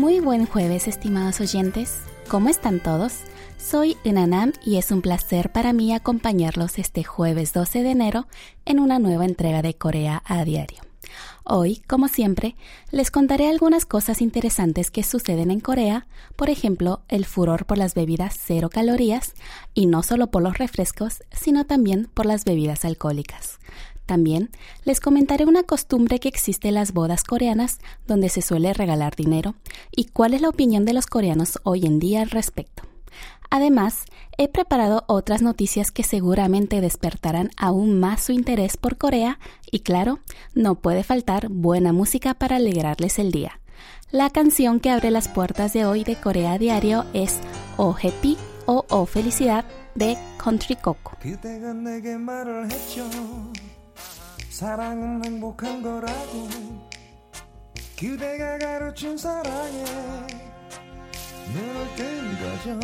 Muy buen jueves, estimados oyentes. ¿Cómo están todos? Soy Inanam y es un placer para mí acompañarlos este jueves 12 de enero en una nueva entrega de Corea a Diario. Hoy, como siempre, les contaré algunas cosas interesantes que suceden en Corea, por ejemplo, el furor por las bebidas cero calorías, y no solo por los refrescos, sino también por las bebidas alcohólicas. También les comentaré una costumbre que existe en las bodas coreanas donde se suele regalar dinero y cuál es la opinión de los coreanos hoy en día al respecto. Además, he preparado otras noticias que seguramente despertarán aún más su interés por Corea y claro, no puede faltar buena música para alegrarles el día. La canción que abre las puertas de hoy de Corea Diario es Oh Happy o Oh Felicidad de Country Coco. 사랑은 행복한 거라고. 그대가 가르친 사랑에 눈을 뜬 거죠.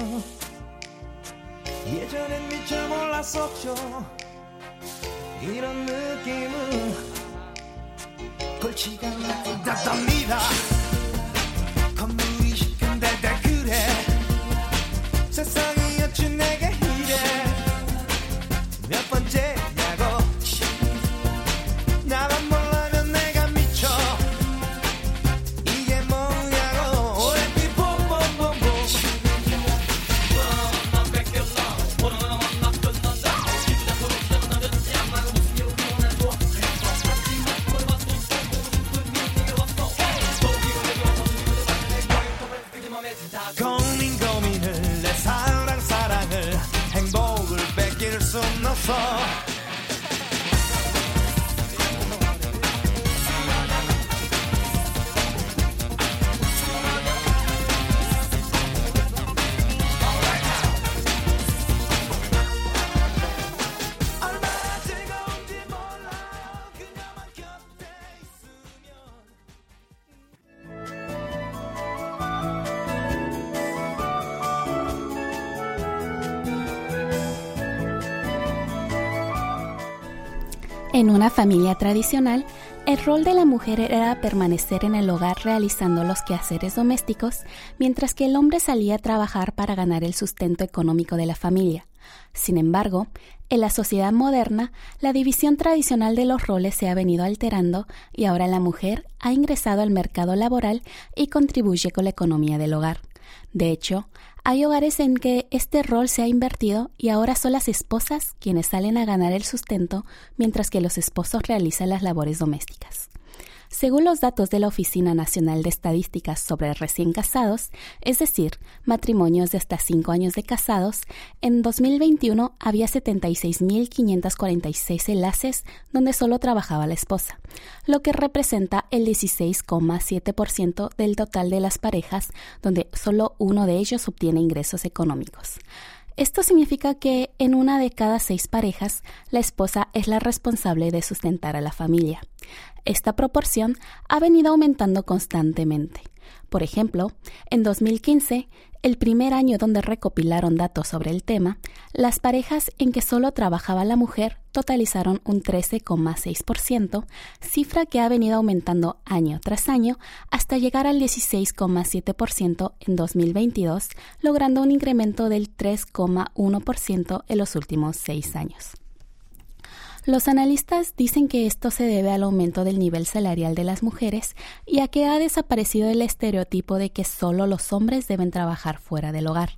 예전엔 미처 몰랐었죠. 이런 느낌은 골치가 나답니다 familia tradicional, el rol de la mujer era permanecer en el hogar realizando los quehaceres domésticos, mientras que el hombre salía a trabajar para ganar el sustento económico de la familia. Sin embargo, en la sociedad moderna, la división tradicional de los roles se ha venido alterando y ahora la mujer ha ingresado al mercado laboral y contribuye con la economía del hogar. De hecho, hay hogares en que este rol se ha invertido y ahora son las esposas quienes salen a ganar el sustento mientras que los esposos realizan las labores domésticas. Según los datos de la Oficina Nacional de Estadísticas sobre recién casados, es decir, matrimonios de hasta cinco años de casados, en 2021 había 76.546 enlaces donde solo trabajaba la esposa, lo que representa el 16,7% del total de las parejas donde solo uno de ellos obtiene ingresos económicos. Esto significa que en una de cada seis parejas, la esposa es la responsable de sustentar a la familia. Esta proporción ha venido aumentando constantemente. Por ejemplo, en 2015, el primer año donde recopilaron datos sobre el tema, las parejas en que solo trabajaba la mujer totalizaron un 13,6%, cifra que ha venido aumentando año tras año hasta llegar al 16,7% en 2022, logrando un incremento del 3,1% en los últimos seis años. Los analistas dicen que esto se debe al aumento del nivel salarial de las mujeres y a que ha desaparecido el estereotipo de que solo los hombres deben trabajar fuera del hogar.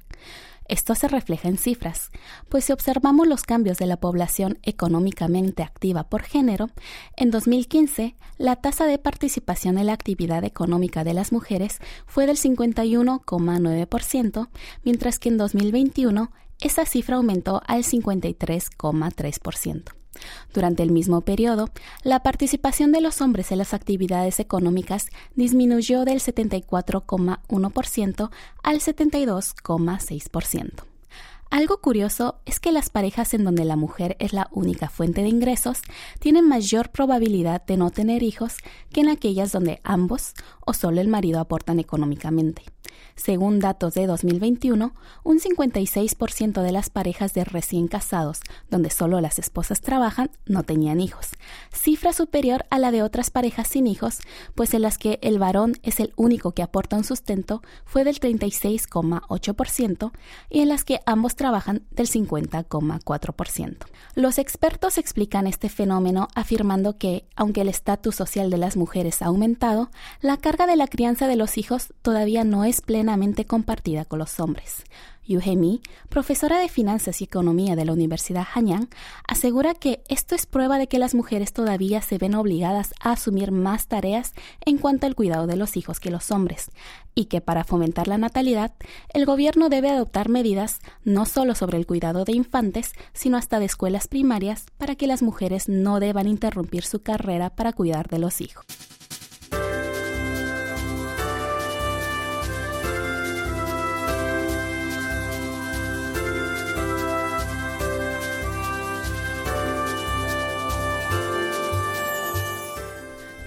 Esto se refleja en cifras, pues si observamos los cambios de la población económicamente activa por género, en 2015 la tasa de participación en la actividad económica de las mujeres fue del 51,9%, mientras que en 2021 esa cifra aumentó al 53,3%. Durante el mismo periodo, la participación de los hombres en las actividades económicas disminuyó del 74,1% al 72,6%. Algo curioso es que las parejas en donde la mujer es la única fuente de ingresos tienen mayor probabilidad de no tener hijos que en aquellas donde ambos o solo el marido aportan económicamente. Según datos de 2021, un 56% de las parejas de recién casados, donde solo las esposas trabajan, no tenían hijos, cifra superior a la de otras parejas sin hijos, pues en las que el varón es el único que aporta un sustento fue del 36,8% y en las que ambos trabajan del 50,4%. Los expertos explican este fenómeno afirmando que, aunque el estatus social de las mujeres ha aumentado, la carga de la crianza de los hijos todavía no es plenamente compartida con los hombres. Yu Mi, profesora de Finanzas y Economía de la Universidad Hanyang, asegura que esto es prueba de que las mujeres todavía se ven obligadas a asumir más tareas en cuanto al cuidado de los hijos que los hombres, y que para fomentar la natalidad, el gobierno debe adoptar medidas no solo sobre el cuidado de infantes, sino hasta de escuelas primarias para que las mujeres no deban interrumpir su carrera para cuidar de los hijos.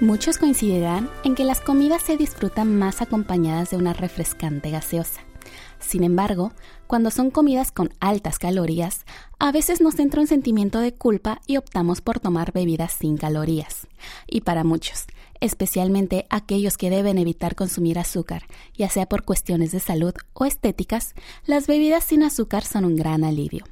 Muchos coincidirán en que las comidas se disfrutan más acompañadas de una refrescante gaseosa. Sin embargo, cuando son comidas con altas calorías, a veces nos entra un sentimiento de culpa y optamos por tomar bebidas sin calorías. Y para muchos, especialmente aquellos que deben evitar consumir azúcar, ya sea por cuestiones de salud o estéticas, las bebidas sin azúcar son un gran alivio.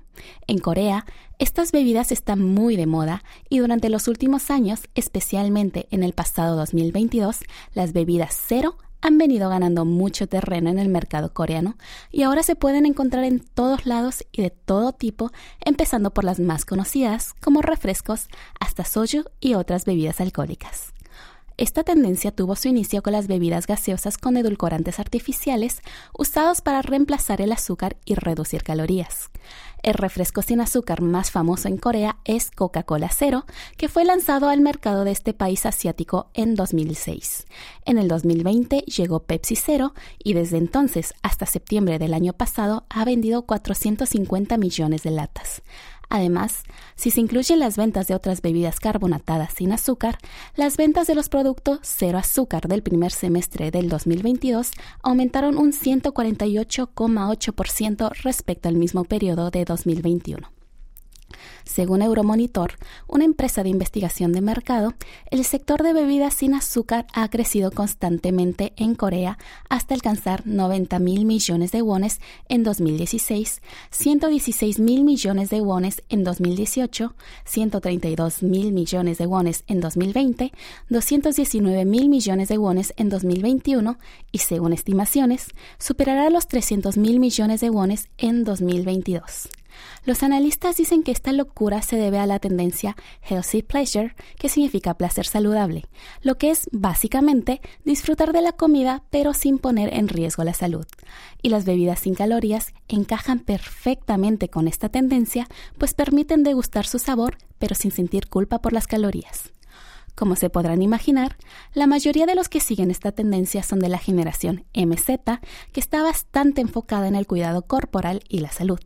En Corea, estas bebidas están muy de moda y durante los últimos años, especialmente en el pasado 2022, las bebidas cero han venido ganando mucho terreno en el mercado coreano y ahora se pueden encontrar en todos lados y de todo tipo, empezando por las más conocidas como refrescos hasta soju y otras bebidas alcohólicas. Esta tendencia tuvo su inicio con las bebidas gaseosas con edulcorantes artificiales usados para reemplazar el azúcar y reducir calorías. El refresco sin azúcar más famoso en Corea es Coca-Cola Cero, que fue lanzado al mercado de este país asiático en 2006. En el 2020 llegó Pepsi Cero y desde entonces hasta septiembre del año pasado ha vendido 450 millones de latas. Además, si se incluyen las ventas de otras bebidas carbonatadas sin azúcar, las ventas de los productos cero azúcar del primer semestre del 2022 aumentaron un 148,8% respecto al mismo periodo de 2021. Según Euromonitor, una empresa de investigación de mercado, el sector de bebidas sin azúcar ha crecido constantemente en Corea hasta alcanzar 90 mil millones de wones en 2016, 116 mil millones de wones en 2018, 132 mil millones de wones en 2020, 219 mil millones de wones en 2021 y, según estimaciones, superará los 300 mil millones de wones en 2022. Los analistas dicen que esta locura se debe a la tendencia healthy pleasure, que significa placer saludable, lo que es básicamente disfrutar de la comida pero sin poner en riesgo la salud. Y las bebidas sin calorías encajan perfectamente con esta tendencia, pues permiten degustar su sabor pero sin sentir culpa por las calorías. Como se podrán imaginar, la mayoría de los que siguen esta tendencia son de la generación MZ, que está bastante enfocada en el cuidado corporal y la salud.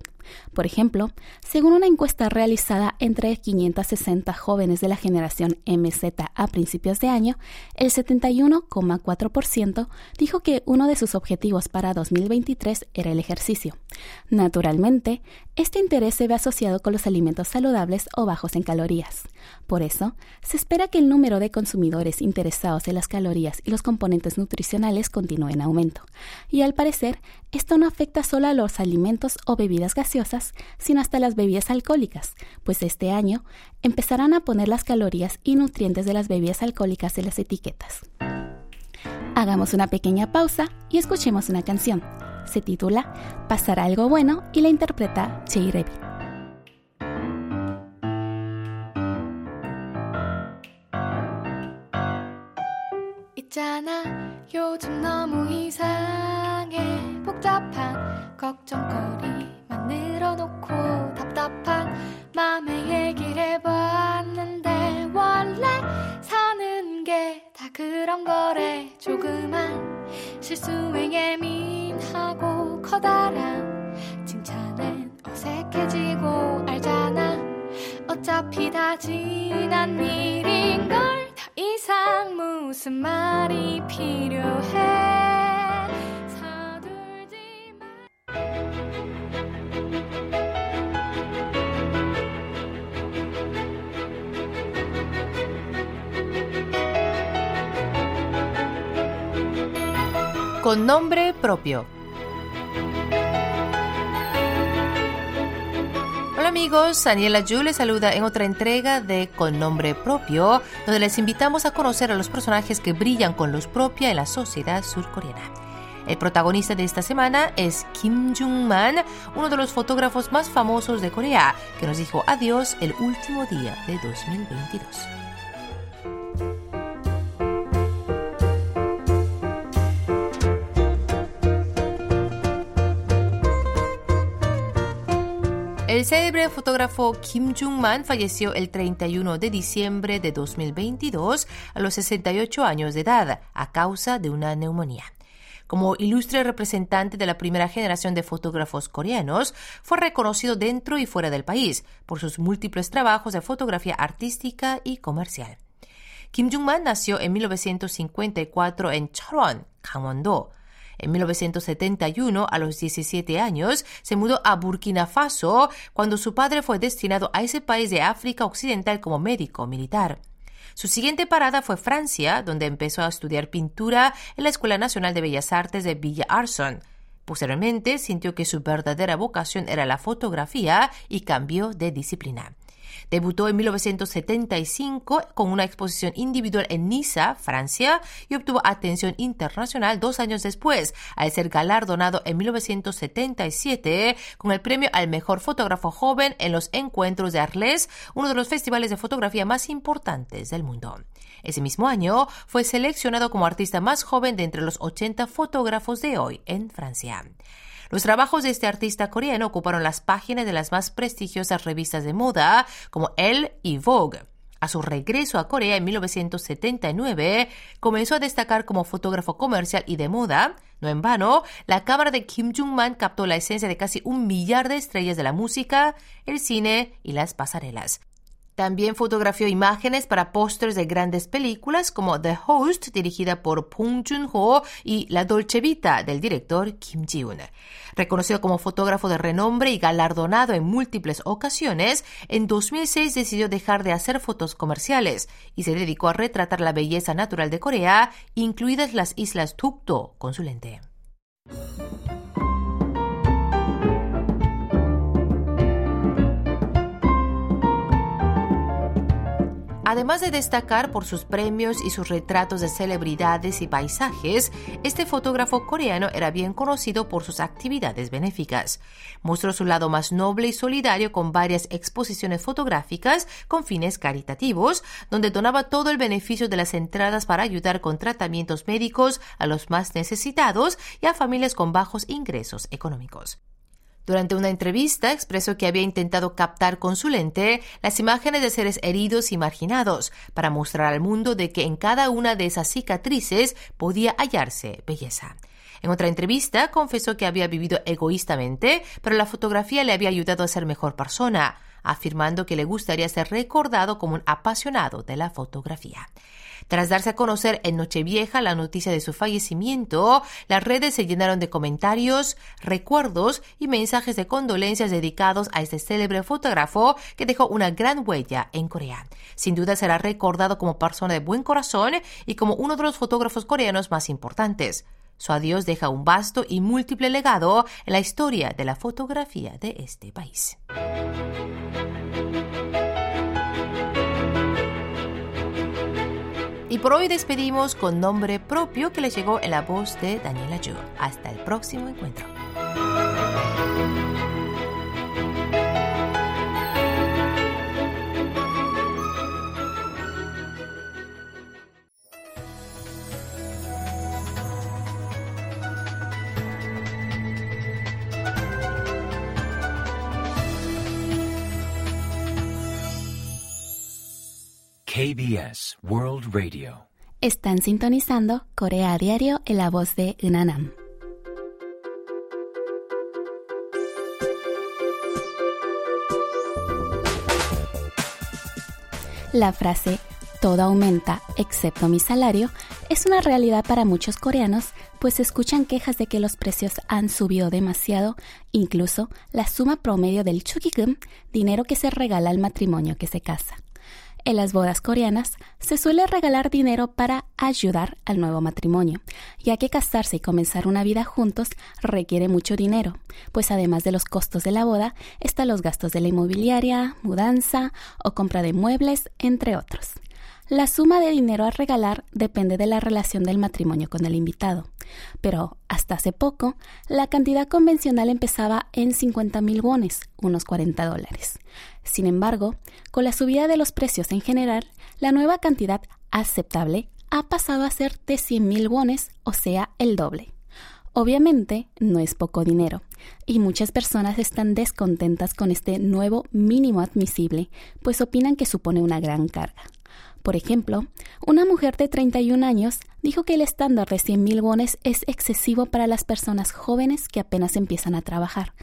Por ejemplo, según una encuesta realizada entre 560 jóvenes de la generación MZ a principios de año, el 71,4% dijo que uno de sus objetivos para 2023 era el ejercicio. Naturalmente, este interés se ve asociado con los alimentos saludables o bajos en calorías. Por eso, se espera que el número de consumidores interesados en las calorías y los componentes nutricionales continúe en aumento. Y al parecer, esto no afecta solo a los alimentos o bebidas gaseosas, sino hasta las bebidas alcohólicas, pues este año empezarán a poner las calorías y nutrientes de las bebidas alcohólicas en las etiquetas. Hagamos una pequeña pausa y escuchemos una canción. Se titula Pasará algo bueno y la interpreta Jay Revi. 복잡한 걱정 Con nombre propio. Hola amigos, Daniela Yu les saluda en otra entrega de Con nombre propio, donde les invitamos a conocer a los personajes que brillan con luz propia en la sociedad surcoreana. El protagonista de esta semana es Kim Jung-man, uno de los fotógrafos más famosos de Corea, que nos dijo adiós el último día de 2022. El célebre fotógrafo Kim Jung-man falleció el 31 de diciembre de 2022 a los 68 años de edad a causa de una neumonía. Como ilustre representante de la primera generación de fotógrafos coreanos, fue reconocido dentro y fuera del país por sus múltiples trabajos de fotografía artística y comercial. Kim Jung-man nació en 1954 en Cheolwon, Gangwon-do. En 1971, a los 17 años, se mudó a Burkina Faso cuando su padre fue destinado a ese país de África Occidental como médico militar. Su siguiente parada fue Francia, donde empezó a estudiar pintura en la Escuela Nacional de Bellas Artes de Villa Arson. Posteriormente, sintió que su verdadera vocación era la fotografía y cambió de disciplina. Debutó en 1975 con una exposición individual en Niza, Francia, y obtuvo atención internacional dos años después, al ser galardonado en 1977 con el premio al mejor fotógrafo joven en los encuentros de Arles, uno de los festivales de fotografía más importantes del mundo. Ese mismo año fue seleccionado como artista más joven de entre los 80 fotógrafos de hoy en Francia. Los trabajos de este artista coreano ocuparon las páginas de las más prestigiosas revistas de moda como Elle y Vogue. A su regreso a Corea en 1979, comenzó a destacar como fotógrafo comercial y de moda. No en vano, la cámara de Kim Jong-man captó la esencia de casi un millar de estrellas de la música, el cine y las pasarelas. También fotografió imágenes para pósters de grandes películas como The Host, dirigida por Pong Joon-ho, y La Dolce Vita, del director Kim Ji-un. Reconocido como fotógrafo de renombre y galardonado en múltiples ocasiones, en 2006 decidió dejar de hacer fotos comerciales y se dedicó a retratar la belleza natural de Corea, incluidas las islas Tukto, con su lente. Además de destacar por sus premios y sus retratos de celebridades y paisajes, este fotógrafo coreano era bien conocido por sus actividades benéficas. Mostró su lado más noble y solidario con varias exposiciones fotográficas con fines caritativos, donde donaba todo el beneficio de las entradas para ayudar con tratamientos médicos a los más necesitados y a familias con bajos ingresos económicos. Durante una entrevista expresó que había intentado captar con su lente las imágenes de seres heridos y marginados para mostrar al mundo de que en cada una de esas cicatrices podía hallarse belleza. En otra entrevista confesó que había vivido egoístamente, pero la fotografía le había ayudado a ser mejor persona, afirmando que le gustaría ser recordado como un apasionado de la fotografía. Tras darse a conocer en Nochevieja la noticia de su fallecimiento, las redes se llenaron de comentarios, recuerdos y mensajes de condolencias dedicados a este célebre fotógrafo que dejó una gran huella en Corea. Sin duda será recordado como persona de buen corazón y como uno de los fotógrafos coreanos más importantes. Su adiós deja un vasto y múltiple legado en la historia de la fotografía de este país. Y por hoy despedimos con nombre propio que le llegó en la voz de Daniela Yu. Hasta el próximo encuentro. KBS World Están sintonizando Corea a Diario en la voz de Unanam. La frase todo aumenta excepto mi salario es una realidad para muchos coreanos, pues escuchan quejas de que los precios han subido demasiado, incluso la suma promedio del chukigum, dinero que se regala al matrimonio que se casa. En las bodas coreanas se suele regalar dinero para ayudar al nuevo matrimonio, ya que casarse y comenzar una vida juntos requiere mucho dinero, pues además de los costos de la boda están los gastos de la inmobiliaria, mudanza o compra de muebles, entre otros. La suma de dinero a regalar depende de la relación del matrimonio con el invitado, pero hasta hace poco la cantidad convencional empezaba en 50 mil wones, unos 40 dólares. Sin embargo, con la subida de los precios en general, la nueva cantidad aceptable ha pasado a ser de 100 mil wones, o sea, el doble. Obviamente, no es poco dinero, y muchas personas están descontentas con este nuevo mínimo admisible, pues opinan que supone una gran carga. Por ejemplo, una mujer de 31 años dijo que el estándar de 100.000 wones es excesivo para las personas jóvenes que apenas empiezan a trabajar,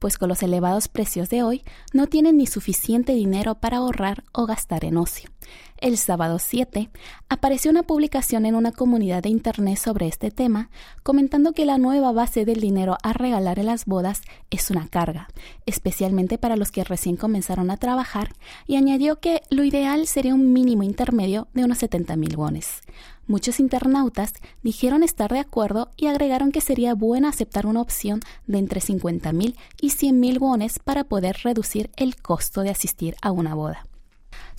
pues con los elevados precios de hoy no tienen ni suficiente dinero para ahorrar o gastar en ocio. El sábado 7 apareció una publicación en una comunidad de Internet sobre este tema, comentando que la nueva base del dinero a regalar en las bodas es una carga, especialmente para los que recién comenzaron a trabajar, y añadió que lo ideal sería un mínimo intermedio de unos 70 mil wones. Muchos internautas dijeron estar de acuerdo y agregaron que sería bueno aceptar una opción de entre 50 mil y 100 mil wones para poder reducir el costo de asistir a una boda.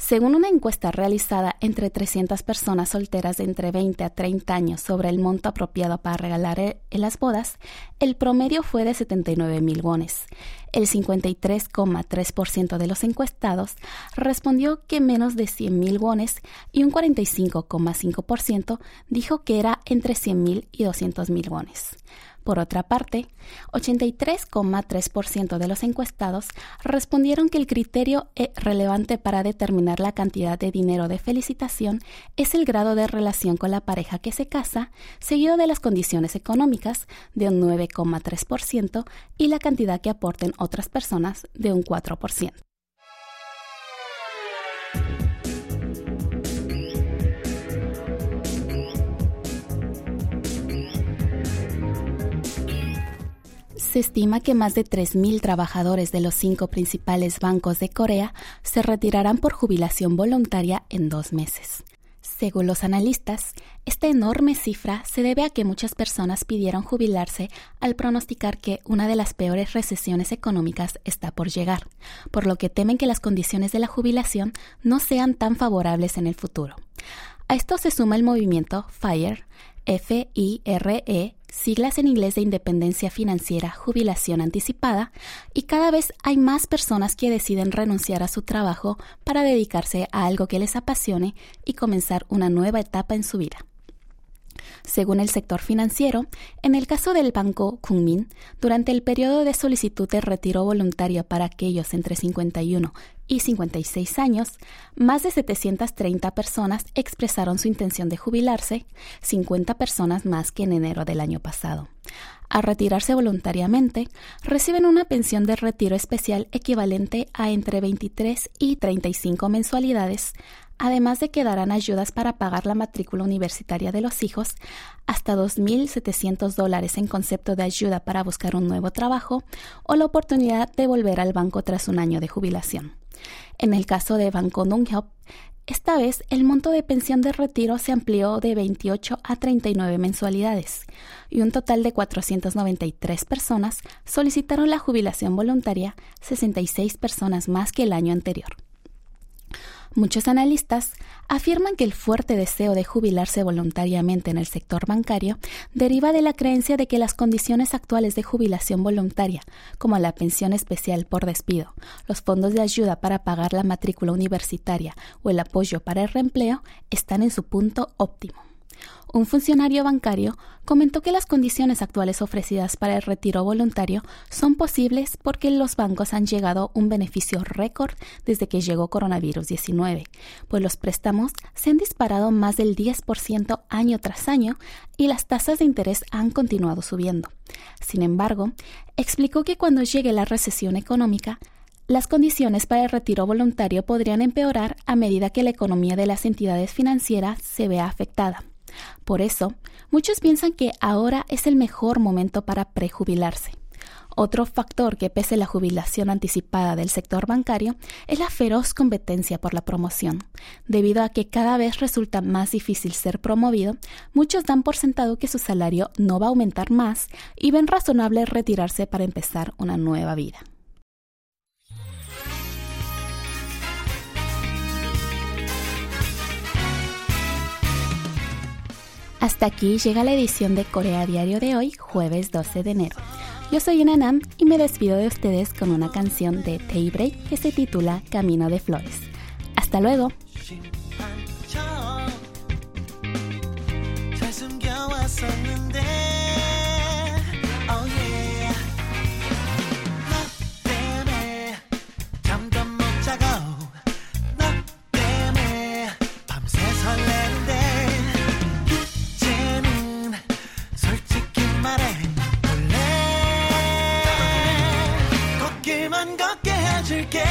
Según una encuesta realizada entre 300 personas solteras de entre 20 a 30 años sobre el monto apropiado para regalar e-, en las bodas, el promedio fue de 79 mil wones. El 53,3% de los encuestados respondió que menos de 100 mil wones y un 45,5% dijo que era entre 100 mil y 200 mil wones. Por otra parte, 83,3% de los encuestados respondieron que el criterio e relevante para determinar la cantidad de dinero de felicitación es el grado de relación con la pareja que se casa, seguido de las condiciones económicas de un 9,3% y la cantidad que aporten otras personas de un 4%. Se estima que más de 3.000 trabajadores de los cinco principales bancos de Corea se retirarán por jubilación voluntaria en dos meses. Según los analistas, esta enorme cifra se debe a que muchas personas pidieron jubilarse al pronosticar que una de las peores recesiones económicas está por llegar, por lo que temen que las condiciones de la jubilación no sean tan favorables en el futuro. A esto se suma el movimiento FIRE, F-I-R-E, siglas en inglés de Independencia Financiera, Jubilación Anticipada, y cada vez hay más personas que deciden renunciar a su trabajo para dedicarse a algo que les apasione y comenzar una nueva etapa en su vida. Según el sector financiero, en el caso del Banco Kunmin, durante el periodo de solicitud de retiro voluntario para aquellos entre 51 y 56 años, más de 730 personas expresaron su intención de jubilarse, 50 personas más que en enero del año pasado. Al retirarse voluntariamente, reciben una pensión de retiro especial equivalente a entre 23 y 35 mensualidades, además de que darán ayudas para pagar la matrícula universitaria de los hijos, hasta 2.700 dólares en concepto de ayuda para buscar un nuevo trabajo o la oportunidad de volver al banco tras un año de jubilación. En el caso de Banco Nunghyop, esta vez el monto de pensión de retiro se amplió de 28 a 39 mensualidades y un total de 493 personas solicitaron la jubilación voluntaria, 66 personas más que el año anterior. Muchos analistas afirman que el fuerte deseo de jubilarse voluntariamente en el sector bancario deriva de la creencia de que las condiciones actuales de jubilación voluntaria, como la pensión especial por despido, los fondos de ayuda para pagar la matrícula universitaria o el apoyo para el reempleo, están en su punto óptimo. Un funcionario bancario comentó que las condiciones actuales ofrecidas para el retiro voluntario son posibles porque los bancos han llegado un beneficio récord desde que llegó coronavirus 19, pues los préstamos se han disparado más del 10% año tras año y las tasas de interés han continuado subiendo. Sin embargo, explicó que cuando llegue la recesión económica, las condiciones para el retiro voluntario podrían empeorar a medida que la economía de las entidades financieras se vea afectada. Por eso, muchos piensan que ahora es el mejor momento para prejubilarse. Otro factor que pese la jubilación anticipada del sector bancario es la feroz competencia por la promoción. Debido a que cada vez resulta más difícil ser promovido, muchos dan por sentado que su salario no va a aumentar más y ven razonable retirarse para empezar una nueva vida. Hasta aquí llega la edición de Corea Diario de hoy, jueves 12 de enero. Yo soy Enanam y me despido de ustedes con una canción de Daybreak que se titula Camino de Flores. Hasta luego. 걷기만 걷게 해줄게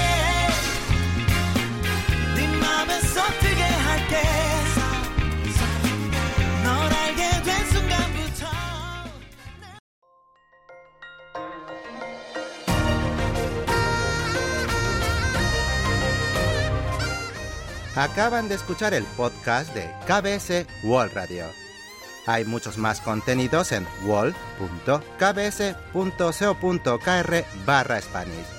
네 맘에 쏟게 할게 널 알게 된 순간부터 Acaban de escuchar el podcast de KBS World Radio. Hay muchos más contenidos en wall.kbs.co.kr barra Spanish.